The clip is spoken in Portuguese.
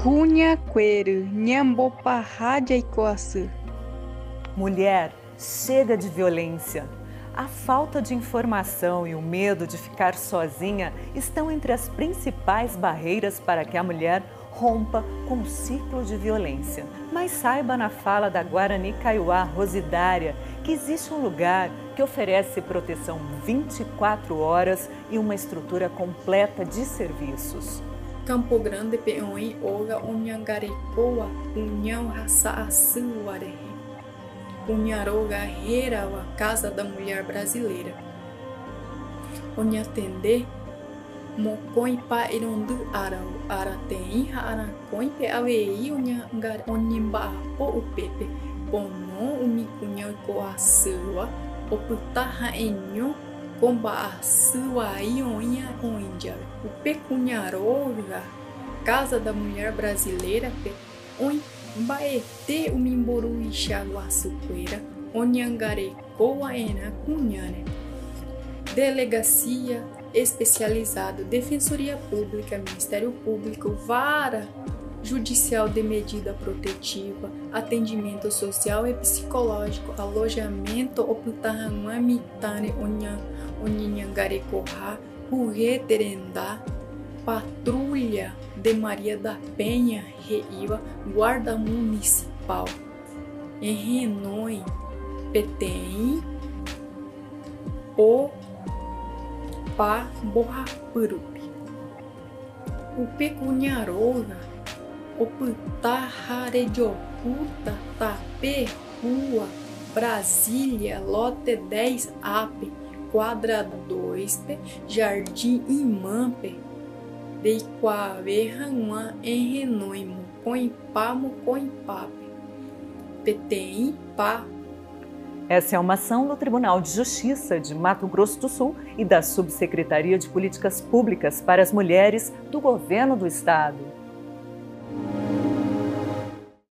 Cunha Queiro, Nhambopa Rádia Icoaçu. Mulher, chega de violência. A falta de informação e o medo de ficar sozinha estão entre as principais barreiras para que a mulher rompa com o ciclo de violência. Mas saiba na fala da Guarani Kaiowá Rosidária que existe um lugar que oferece proteção 24 horas e uma estrutura completa de serviços. Campo Grande Peões Oga Unhangarecoa União Raça Assuarehe Unharoga Herawa Casa da Mulher Brasileira. Unhatende Mocõe pa irondu arau aratem aracõe pe avei unhangar onimba po upepe pono umicunha coaçua oputaha enyo comba sua ionha onja o pecunharoga Casa da Mulher Brasileira baete o mimboru ixaguaçuqueira onhangare coaena cunhane Delegacia especializada Defensoria Pública, Ministério Público, Vara judicial de medida protetiva, atendimento social e psicológico, alojamento oputahamitane onyangarekoha, Terendá, patrulha de Maria da Penha, Reiva, guarda municipal, em Renoi, Petem, o Pa Borrapurupi. O Pecunharoga Oputaharedioputa, Tape, Rua, Brasília, Lote 10 AP, Quadra 2 Jardim Imampe, Deiquaverranua, Enrenoimo, Coimpá, Mucoimpape, PTI, Pá, essa é uma ação do Tribunal de Justiça de Mato Grosso do Sul e da Subsecretaria de Políticas Públicas para as Mulheres do Governo do Estado.